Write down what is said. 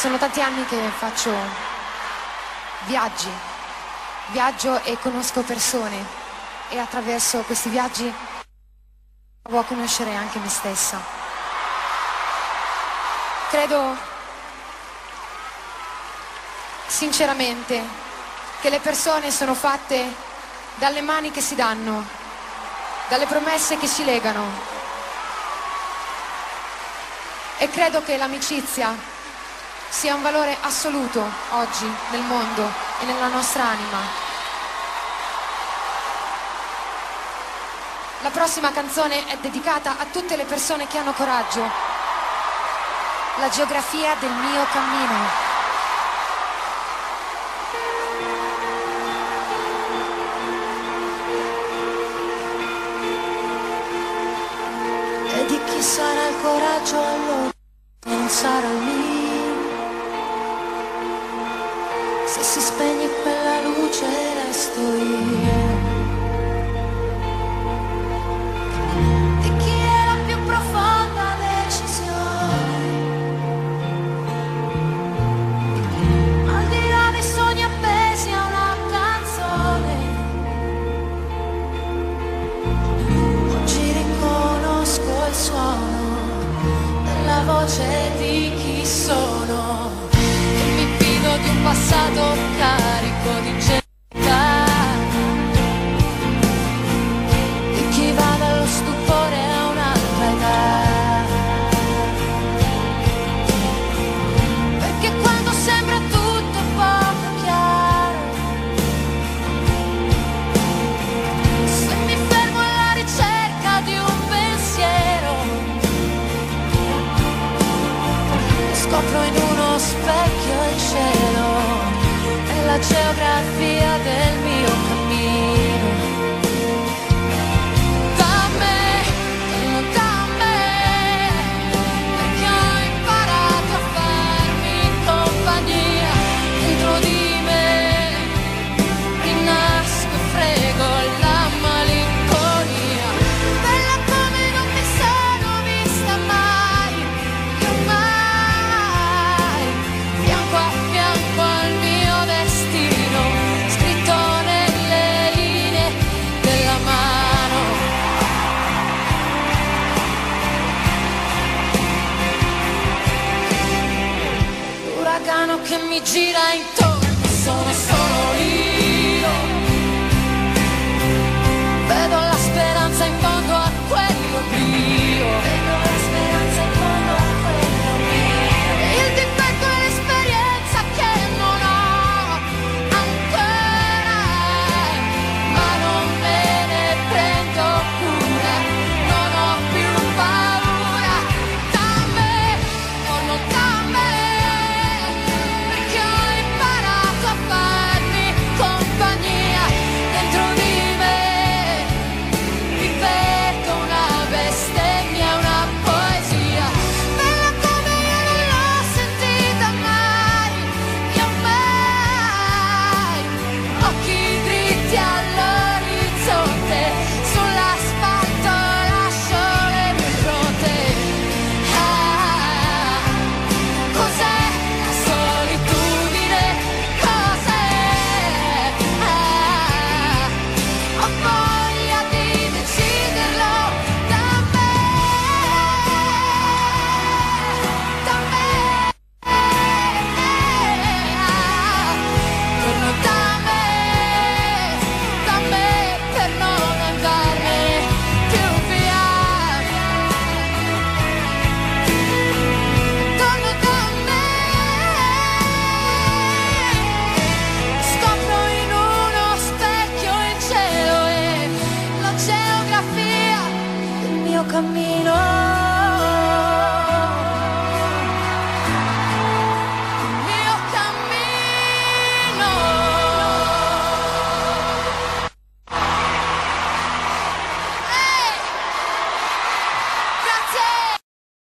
Sono tanti anni che faccio viaggi, viaggio e conosco persone e attraverso questi viaggi provo a conoscere anche me stessa. Credo sinceramente che le persone sono fatte dalle mani che si danno, dalle promesse che si legano. E credo che l'amicizia sia un valore assoluto oggi nel mondo e nella nostra anima. La prossima canzone è dedicata a tutte le persone che hanno coraggio. La geografia del mio cammino. E di chi sarà il coraggio allora? Non sarà mio. Se si scopro in uno specchio il cielo e la geografia del mio mano che mi gira intorno sono camino.